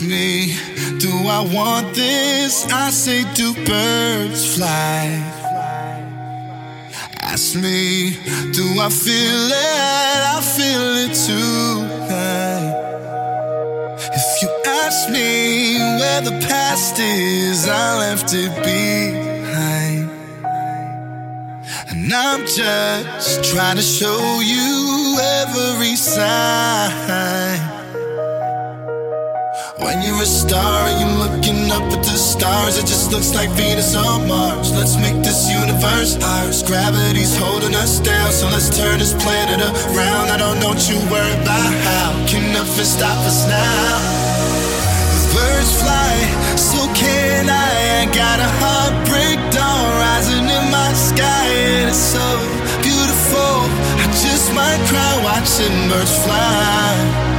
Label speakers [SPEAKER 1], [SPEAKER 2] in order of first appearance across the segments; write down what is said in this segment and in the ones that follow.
[SPEAKER 1] ask me, do I want this? I say, do birds fly? Ask me, do I feel it? I feel it tonight. If you ask me where the past is, I left it behind. And I'm just trying to show you every sign. When you're a star you're looking up at the stars, it just looks like Venus on Mars. Let's make this universe ours. Gravity's holding us down, so let's turn this planet around. I don't know what you worry about how. Can nothing stop us now? birds fly, so can I. I got a heartbreak dawn rising in my sky, and it's so beautiful. I just might cry watching birds fly.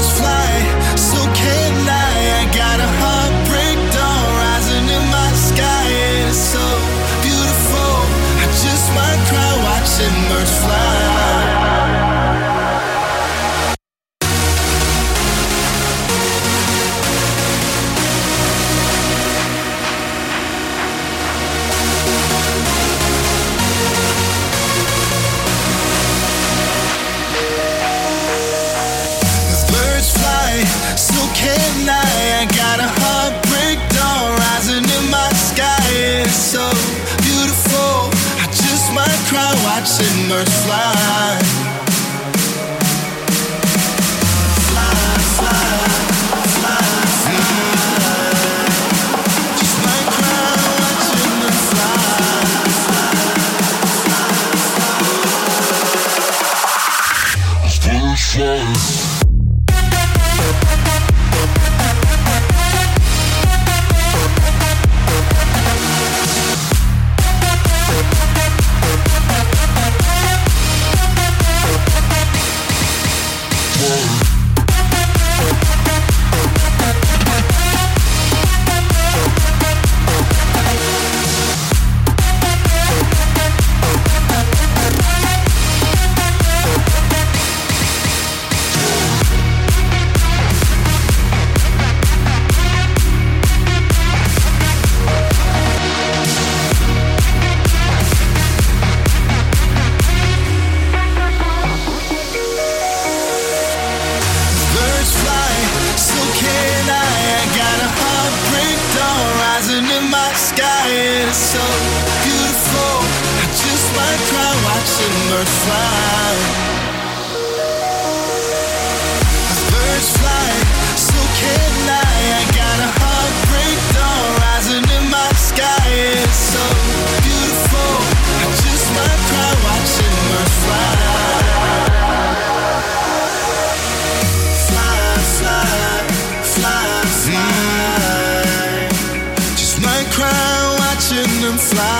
[SPEAKER 1] Birds fly, It's so beautiful. I just might cry watching birds fly. Fly, fly, fly, fly Just might cry watching her fly,
[SPEAKER 2] birds fly.
[SPEAKER 1] Birds fly, can I. Got a heartbreak dawn rising in my sky. It's so beautiful. I just might cry watching birds fly. Them
[SPEAKER 2] fly,